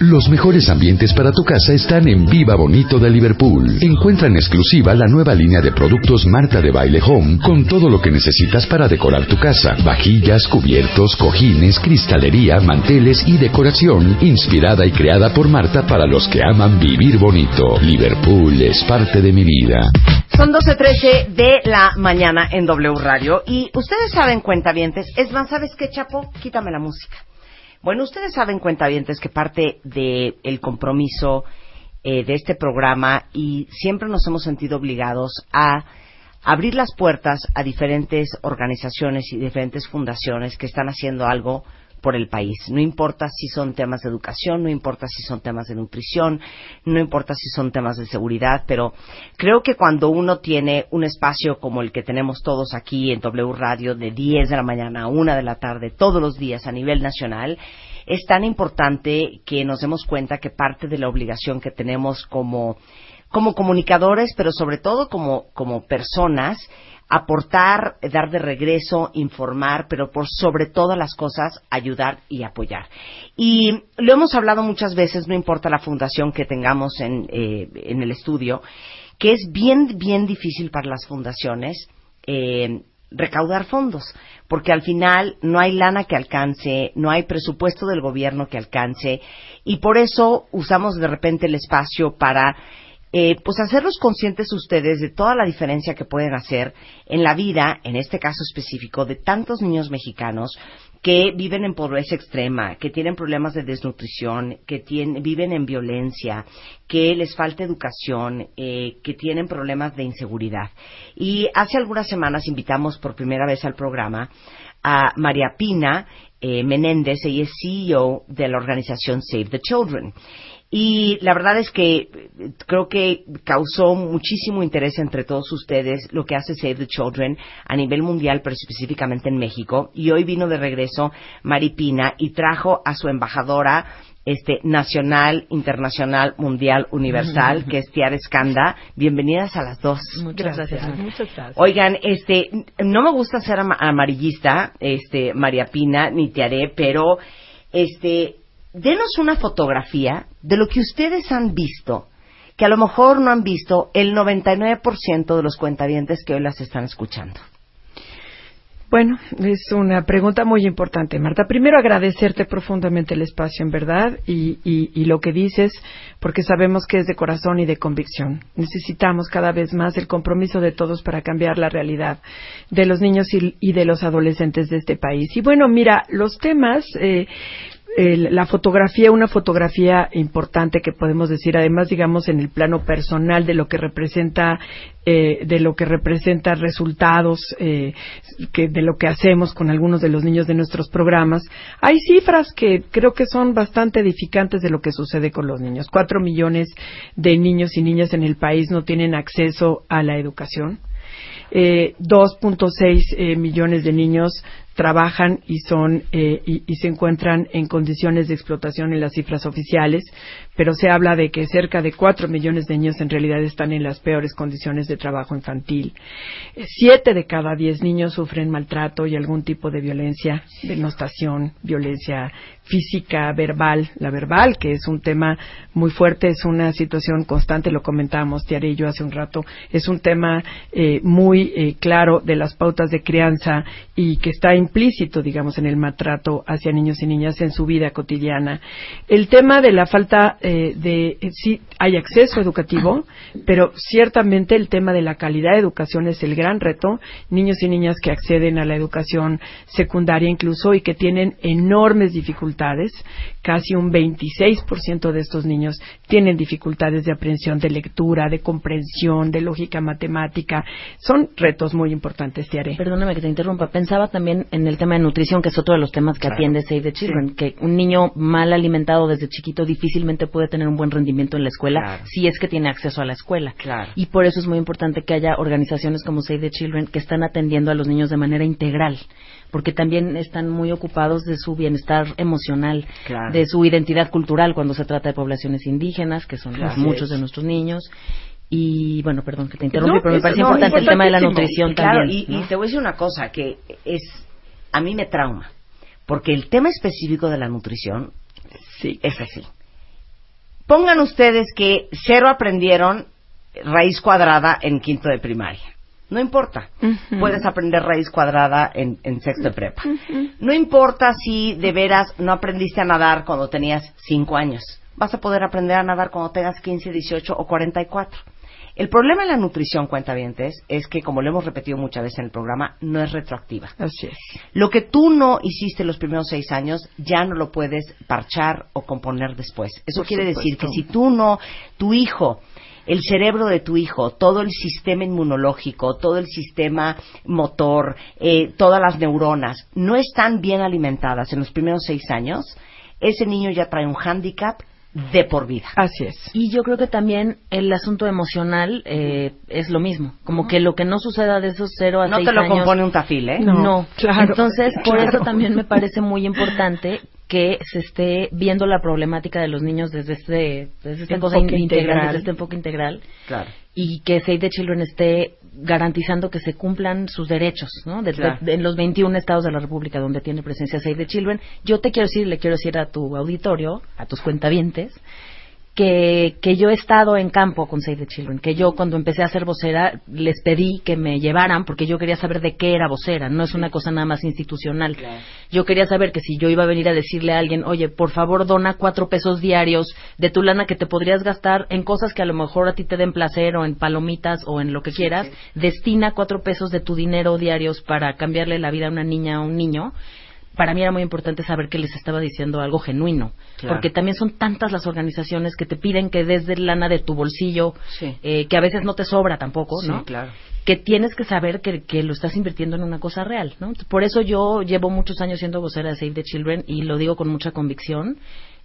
Los mejores ambientes para tu casa están en Viva Bonito de Liverpool. Encuentra en exclusiva la nueva línea de productos Marta de Baile Home con todo lo que necesitas para decorar tu casa. Vajillas, cubiertos, cojines, cristalería, manteles y decoración inspirada y creada por Marta para los que aman vivir bonito. Liverpool es parte de mi vida. Son 12.13 de la mañana en W Radio y ustedes saben cuentavientes, es más, ¿sabes qué, Chapo? Quítame la música. Bueno, ustedes saben, cuentavientes, que parte del el compromiso eh, de este programa y siempre nos hemos sentido obligados a abrir las puertas a diferentes organizaciones y diferentes fundaciones que están haciendo algo por el país. No importa si son temas de educación, no importa si son temas de nutrición, no importa si son temas de seguridad, pero creo que cuando uno tiene un espacio como el que tenemos todos aquí en W Radio de 10 de la mañana a 1 de la tarde todos los días a nivel nacional, es tan importante que nos demos cuenta que parte de la obligación que tenemos como, como comunicadores, pero sobre todo como, como personas, aportar, dar de regreso, informar, pero por sobre todas las cosas ayudar y apoyar. Y lo hemos hablado muchas veces, no importa la fundación que tengamos en, eh, en el estudio, que es bien, bien difícil para las fundaciones eh, recaudar fondos, porque al final no hay lana que alcance, no hay presupuesto del gobierno que alcance, y por eso usamos de repente el espacio para eh, pues hacerlos conscientes ustedes de toda la diferencia que pueden hacer en la vida, en este caso específico, de tantos niños mexicanos que viven en pobreza extrema, que tienen problemas de desnutrición, que viven en violencia, que les falta educación, eh, que tienen problemas de inseguridad. Y hace algunas semanas invitamos por primera vez al programa a María Pina eh, Menéndez, ella es CEO de la organización Save the Children. Y la verdad es que eh, creo que causó muchísimo interés entre todos ustedes lo que hace Save the Children a nivel mundial, pero específicamente en México. Y hoy vino de regreso Maripina y trajo a su embajadora este nacional, internacional, mundial, universal, que es Tiara Escanda. Bienvenidas a las dos. Muchas gracias. Muchas gracias. Oigan, este, no me gusta ser amarillista, este, María Pina ni Tiare, pero este, denos una fotografía de lo que ustedes han visto, que a lo mejor no han visto el 99% de los cuentavientes que hoy las están escuchando. Bueno, es una pregunta muy importante, Marta. Primero, agradecerte profundamente el espacio, en verdad, y, y, lo que dices, porque sabemos que es de corazón y de convicción. Necesitamos cada vez más el compromiso de todos para cambiar la realidad de los niños y, de los adolescentes de este país. Y bueno, mira, los temas, eh, la fotografía, una fotografía importante que podemos decir, además, digamos, en el plano personal de lo que representa, eh, de lo que representa resultados, eh, que, de lo que hacemos con algunos de los niños de nuestros programas. Hay cifras que creo que son bastante edificantes de lo que sucede con los niños. Cuatro millones de niños y niñas en el país no tienen acceso a la educación. Eh, 2.6 eh, millones de niños trabajan y son eh, y, se encuentran en condiciones de explotación en las cifras oficiales, pero se habla de que cerca de cuatro millones de niños en realidad están en las peores condiciones de trabajo infantil. siete de cada diez niños sufren maltrato y algún tipo de violencia, denostación, violencia física, verbal, la verbal, que es un tema muy fuerte, es una situación constante, lo comentábamos Tiare y yo hace un rato, es un tema eh, muy eh, claro de las pautas de crianza y que está implícito, digamos, en el maltrato hacia niños y niñas en su vida cotidiana. El tema de la falta eh, de, eh, sí, hay acceso educativo, pero ciertamente el tema de la calidad de educación es el gran reto. Niños y niñas que acceden a la educación secundaria incluso y que tienen enormes dificultades, casi un 26% de estos niños tienen dificultades de aprehensión de lectura, de comprensión, de lógica matemática. Son retos muy importantes, Tiare. Perdóname que te interrumpa. Pensaba también en el tema de nutrición, que es otro de los temas que atiende Save the Children, que un niño mal alimentado desde chiquito difícilmente puede tener un buen rendimiento en la escuela si es que tiene acceso a la escuela. Y por eso es muy importante que haya organizaciones como Save the Children que están atendiendo a los niños de manera integral porque también están muy ocupados de su bienestar emocional, de su identidad cultural cuando se trata de poblaciones indígenas, que son muchos de nuestros niños. Y bueno, perdón que te interrumpí, pero me parece importante el tema de la nutrición también. Y, y te voy a decir una cosa que es a mí me trauma, porque el tema específico de la nutrición sí. es así. Pongan ustedes que cero aprendieron raíz cuadrada en quinto de primaria. No importa. Puedes aprender raíz cuadrada en, sexto de prepa. No importa si de veras no aprendiste a nadar cuando tenías cinco años. Vas a poder aprender a nadar cuando tengas 15, 18 o 44. El problema en la nutrición, cuentavientes, es que, como lo hemos repetido muchas veces en el programa, no es retroactiva. Así es. Lo que tú no hiciste los primeros seis años, ya no lo puedes parchar o componer después. Eso quiere decir que si tú no, tu hijo, el cerebro de tu hijo, todo el sistema inmunológico, todo el sistema motor, eh, todas las neuronas, no están bien alimentadas en los primeros seis años, ese niño ya trae un hándicap de por vida. Así es. Y yo creo que también el asunto emocional eh, es lo mismo. Como que lo que no suceda de esos cero a no seis años... No te lo compone un tafil, ¿eh? No, claro. Entonces, por eso también me parece muy importante que se esté viendo la problemática de los niños desde este, desde esta cosa integral, desde este enfoque integral. Claro. Y que Save the Children esté garantizando que se cumplan sus derechos, ¿no? en los 21 estados de la República donde tiene presencia Save the Children. Yo te quiero decir, le quiero decir a tu auditorio, a tus cuentavientes, que, que yo he estado en campo con Save the Children, que yo cuando empecé a ser vocera les pedí que me llevaran porque yo quería saber de qué era vocera, no es una cosa nada más institucional. Yo quería saber que si yo iba a venir a decirle a alguien, oye, por favor dona cuatro pesos diarios de tu lana que te podrías gastar en cosas que a lo mejor a ti te den placer o en palomitas o en lo que quieras, destina cuatro pesos de tu dinero diarios para cambiarle la vida a una niña o un niño para mí era muy importante saber que les estaba diciendo algo genuino, porque también son tantas las organizaciones que te piden que desde lana de tu bolsillo, eh, que a veces no te sobra tampoco, ¿no? Claro. Que tienes que saber que, que, lo estás invirtiendo en una cosa real, ¿no? Por eso yo llevo muchos años siendo vocera de Save the Children y lo digo con mucha convicción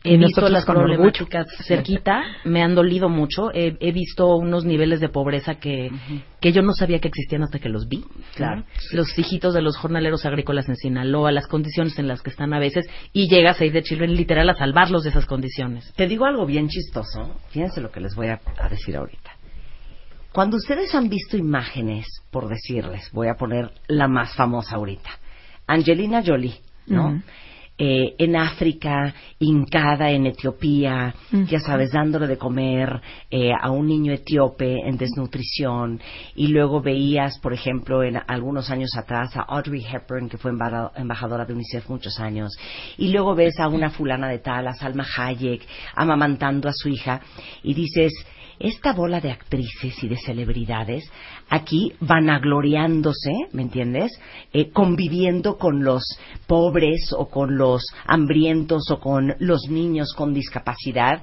he visto las problemáticas cerquita, me han dolido mucho, he, visto unos niveles de pobreza que, que yo no sabía que existían hasta que los vi. Claro. Los hijitos de los jornaleros agrícolas en Sinaloa, las condiciones en las que están a veces, y llega Save de Children literal a salvarlos de esas condiciones. Te digo algo bien chistoso, fíjense lo que les voy a, a decir ahorita. Cuando ustedes han visto imágenes, por decirles, voy a poner la más famosa ahorita, Angelina Jolie, ¿no? Eh, en África, hincada en Etiopía, ya sabes, dándole de comer eh, a un niño etíope en desnutrición, y luego veías, por ejemplo, en algunos años atrás a Audrey Hepburn, que fue embajadora de UNICEF muchos años, y luego ves a una fulana de tal, a Salma Hayek, amamantando a su hija, y dices, esta bola de actrices y de celebridades aquí vanagloriándose, ¿me entiendes? Eh, conviviendo con los pobres o con los hambrientos o con los niños con discapacidad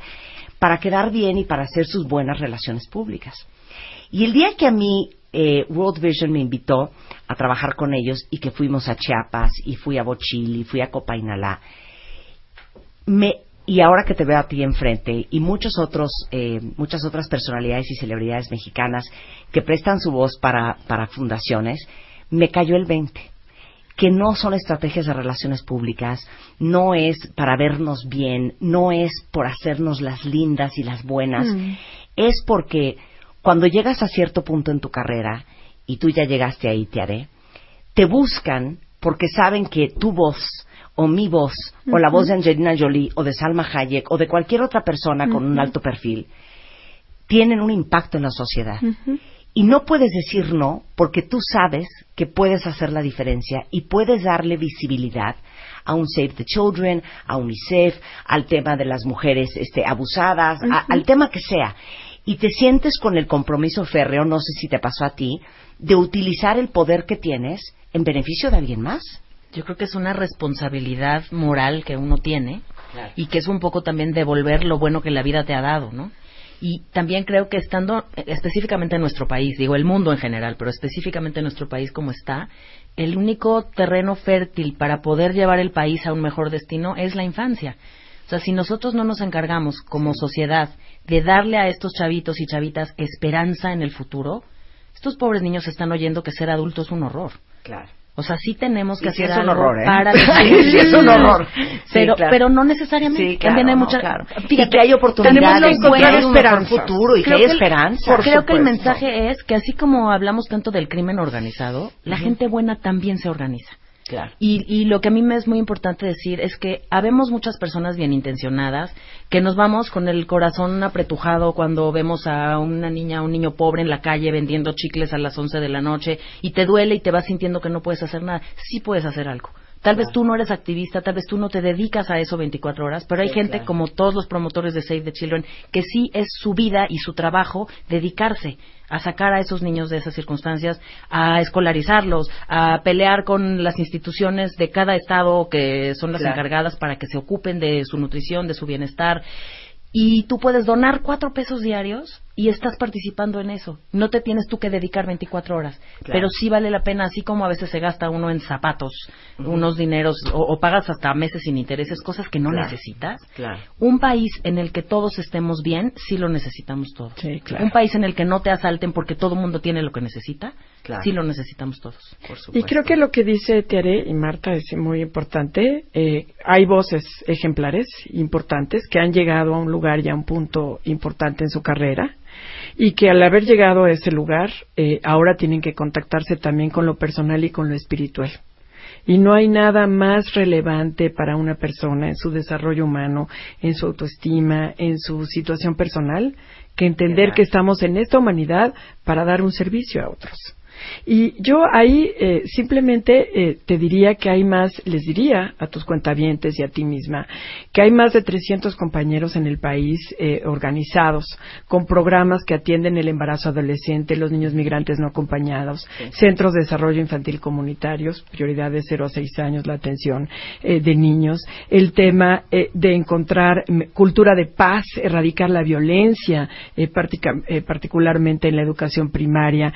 para quedar bien y para hacer sus buenas relaciones públicas. Y el día que a mí eh, World Vision me invitó a trabajar con ellos y que fuimos a Chiapas y fui a Bochil y fui a Copainalá, me y ahora que te veo a ti enfrente y muchos otros, eh, muchas otras personalidades y celebridades mexicanas que prestan su voz para, para fundaciones, me cayó el 20 que no son estrategias de relaciones públicas, no es para vernos bien, no es por hacernos las lindas y las buenas, mm. es porque cuando llegas a cierto punto en tu carrera, y tú ya llegaste ahí, te haré, te buscan porque saben que tu voz o mi voz, o la voz de Angelina Jolie, o de Salma Hayek, o de cualquier otra persona con un alto perfil, tienen un impacto en la sociedad. Y no puedes decir no porque tú sabes que puedes hacer la diferencia y puedes darle visibilidad a un Save the Children, a UNICEF, al tema de las mujeres este, abusadas, al tema que sea. Y te sientes con el compromiso férreo, no sé si te pasó a ti, de utilizar el poder que tienes en beneficio de alguien más. Yo creo que es una responsabilidad moral que uno tiene y que es un poco también devolver lo bueno que la vida te ha dado, ¿no? Y también creo que estando específicamente en nuestro país, digo el mundo en general, pero específicamente en nuestro país como está, el único terreno fértil para poder llevar el país a un mejor destino es la infancia. O sea, si nosotros no nos encargamos como sociedad de darle a estos chavitos y chavitas esperanza en el futuro, estos pobres niños están oyendo que ser adulto es un horror. Claro. O sea, sí tenemos que hacer es un algo horror, ¿eh? para sí, es un horror. pero Sí, claro. pero no necesariamente. Sí, claro, También hay no, mucha claro. Fíjate, y que hay oportunidades, encontrar hay esperanzas. futuro y que Creo hay que el- esperanza. Creo que el mensaje es que así como hablamos tanto del crimen organizado, la gente buena también se organiza. Claro. Y, y lo que a mí me es muy importante decir es que habemos muchas personas bien intencionadas que nos vamos con el corazón apretujado cuando vemos a una niña o un niño pobre en la calle vendiendo chicles a las 11 de la noche y te duele y te vas sintiendo que no puedes hacer nada. Sí puedes hacer algo. Tal vez tú no eres activista, tal vez tú no te dedicas a eso 24 horas, pero hay Sí, gente claro. como todos los promotores de Save the Children que sí es su vida y su trabajo dedicarse a sacar a esos niños de esas circunstancias, a escolarizarlos, a pelear con las instituciones de cada estado que son las Claro. encargadas para que se ocupen de su nutrición, de su bienestar. Y tú puedes donar cuatro pesos diarios y estás participando en eso. No te tienes tú que dedicar 24 horas. Claro. Pero sí vale la pena, así como a veces se gasta uno en zapatos, unos dineros, o, o pagas hasta meses sin intereses, cosas que no Claro. necesitas. Claro. Un país en el que todos estemos bien, sí lo necesitamos todos. Sí, claro. Un país en el que no te asalten porque todo el mundo tiene lo que necesita, Claro. sí lo necesitamos todos. Por Y creo que lo que dice Tere y Marta es muy importante. Eh, hay voces ejemplares importantes que han llegado a un lugar y a un punto importante en su carrera y que al haber llegado a ese lugar eh, ahora tienen que contactarse también con lo personal y con lo espiritual. Y no hay nada más relevante para una persona en su desarrollo humano, en su autoestima, en su situación personal, que entender que estamos en esta humanidad para dar un servicio a otros. Y yo ahí eh, simplemente eh, te diría que hay más, les diría a tus cuentavientes y a ti misma, que hay más de 300 compañeros en el país eh, organizados con programas que atienden el embarazo adolescente, los niños migrantes no acompañados, centros de desarrollo infantil comunitarios, prioridad de 0 a 6 años, la atención eh, de niños, el tema eh, de encontrar mm, cultura de paz, erradicar la violencia, eh, eh, particularmente en la educación primaria,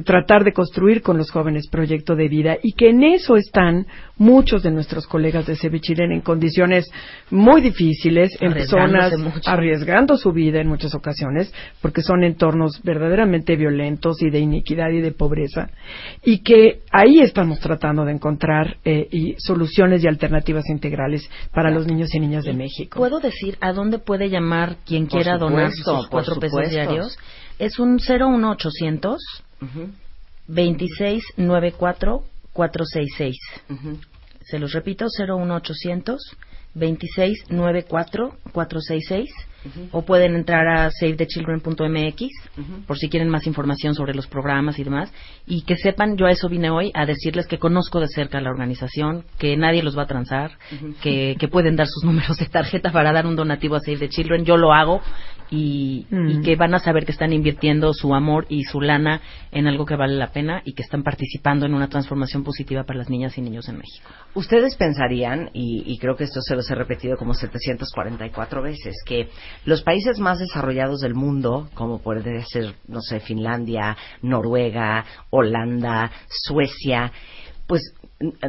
tratar de construir con los jóvenes proyecto de vida y que en eso están muchos de nuestros colegas de Save Chile en condiciones muy difíciles, en zonas mucho. arriesgando su vida en muchas ocasiones, porque son entornos verdaderamente violentos y de iniquidad y de pobreza, y que ahí estamos tratando de encontrar eh, y soluciones y alternativas integrales para los niños y niñas de México. ¿Puedo decir a dónde puede llamar quien Por quiera donar sus cuatro pesos diarios? Es un 01800 Ujú, 2694 466. ujú. Se los repito, 01800 2694 466 o pueden entrar a savethechildren.mx por si quieren más información sobre los programas y demás y que sepan, yo a eso vine hoy a decirles que conozco de cerca la organización, que nadie los va a transar, que, que pueden dar sus números de tarjeta para dar un donativo a Save the Children, yo lo hago y, Mm. y que van a saber que están invirtiendo su amor y su lana en algo que vale la pena y que están participando en una transformación positiva para las niñas y niños en México. Ustedes pensarían, y, y creo que esto se los he repetido como 744 veces, que los países más desarrollados del mundo, como puede ser, no sé, Finlandia, Noruega, Holanda, Suecia, pues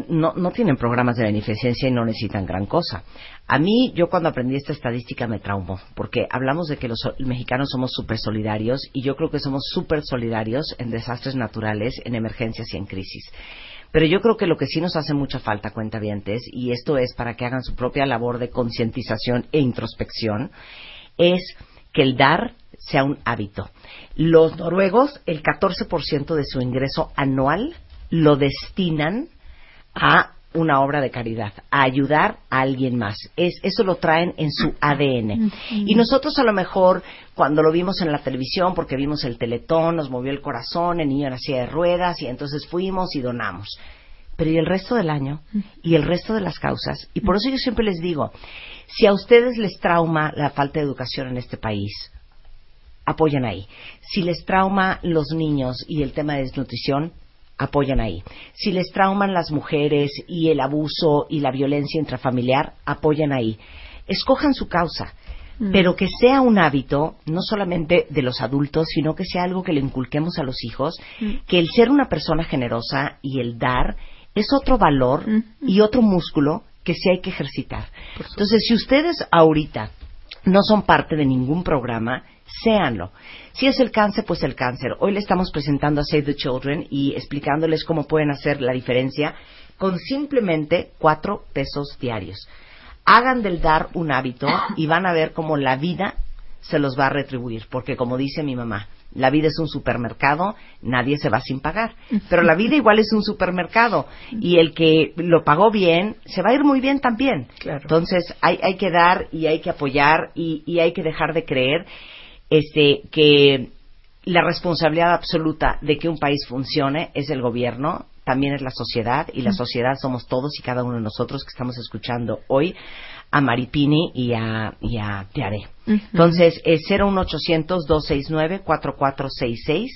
no, no tienen programas de beneficencia y no necesitan gran cosa. A mí, yo cuando aprendí esta estadística me traumó, porque hablamos de que los mexicanos somos súper solidarios y yo creo que somos súper solidarios en desastres naturales, en emergencias y en crisis. Pero yo creo que lo que sí nos hace mucha falta, cuentavientes, y esto es para que hagan su propia labor de concientización e introspección, es que el dar sea un hábito. Los noruegos, el 14% de su ingreso anual lo destinan a una obra de caridad, a ayudar a alguien más. Es, eso lo traen en su ADN. Y nosotros a lo mejor, cuando lo vimos en la televisión, porque vimos el teletón, nos movió el corazón, el niño silla de ruedas, y entonces fuimos y donamos. Pero ¿y el resto del año? ¿Y el resto de las causas? Y por eso yo siempre les digo, si a ustedes les trauma la falta de educación en este país, apoyan ahí. Si les trauma los niños y el tema de desnutrición, apoyan ahí. Si les trauman las mujeres y el abuso y la violencia intrafamiliar, apoyan ahí. Escojan su causa. mm. pero que sea un hábito no solamente de los adultos, sino que sea algo que le inculquemos a los hijos, mm. que el ser una persona generosa y el dar es otro valor y otro músculo que sí hay que ejercitar. Entonces, si ustedes ahorita no son parte de ningún programa, séanlo. Si es el cáncer, pues el cáncer. Hoy le estamos presentando a Save the Children y explicándoles cómo pueden hacer la diferencia con simplemente cuatro pesos diarios. Hagan del dar un hábito y van a ver cómo la vida se los va a retribuir, porque como dice mi mamá, la vida es un supermercado, nadie se va sin pagar. Pero la vida igual es un supermercado y el que lo pagó bien se va a ir muy bien también. Entonces hay, hay que dar y hay que apoyar y, y hay que dejar de creer este, que la responsabilidad absoluta de que un país funcione es el gobierno, también es la sociedad y la sociedad somos todos y cada uno de nosotros que estamos escuchando hoy a Maripini y a, y a Tiare. Entonces, es 01800-269-4466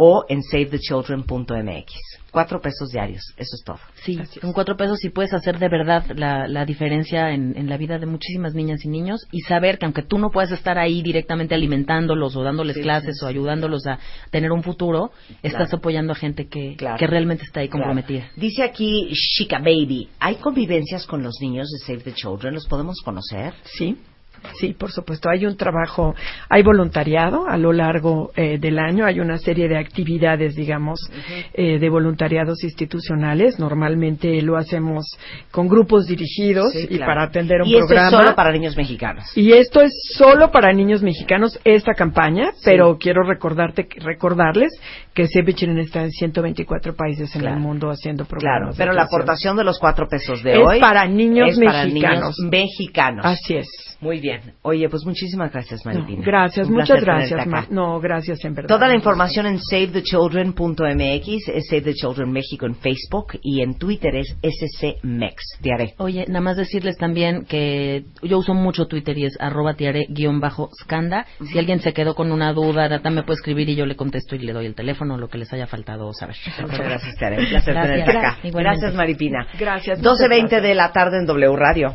o en savethechildren.mx. Cuatro pesos diarios, eso es todo. Sí, con cuatro pesos sí puedes hacer de verdad la, la diferencia en, en, la vida de muchísimas niñas y niños y saber que aunque tú no puedas estar ahí directamente alimentándolos o dándoles clases o ayudándolos a tener un futuro, estás apoyando a gente que, que realmente está ahí comprometida. Dice aquí Chica Baby, ¿hay convivencias con los niños de Save the Children? ¿Los podemos conocer? Sí. Sí, por supuesto. Hay un trabajo, hay voluntariado a lo largo eh, del año. Hay una serie de actividades, digamos, eh, de voluntariados institucionales. Normalmente lo hacemos con grupos dirigidos y para atender un y programa. Y esto es solo para niños mexicanos. Y esto es solo para niños mexicanos esta campaña, pero quiero recordarte, recordarles que Save está en 124 países en el mundo haciendo programas. Claro, pero la aportación de los cuatro pesos de es hoy para niños es mexicanos. Para niños mexicanos. Así es. Muy bien. Oye, pues muchísimas gracias, Maripina. gracias, muchas gracias. no, gracias en verdad. Toda la información en savethechildren.mx, es Save the Children México en Facebook y en Twitter es scmex. Tiare. Oye, nada más decirles también que yo uso mucho Twitter y es arroba tiare-scanda. Si alguien se quedó con una duda, Data me puede escribir y yo le contesto y le doy el teléfono, lo que les haya faltado saber. Muchas gracias, Tiare. Un placer tenerte acá. Gracias, Maripina. Gracias. 12.20 de la tarde en W Radio.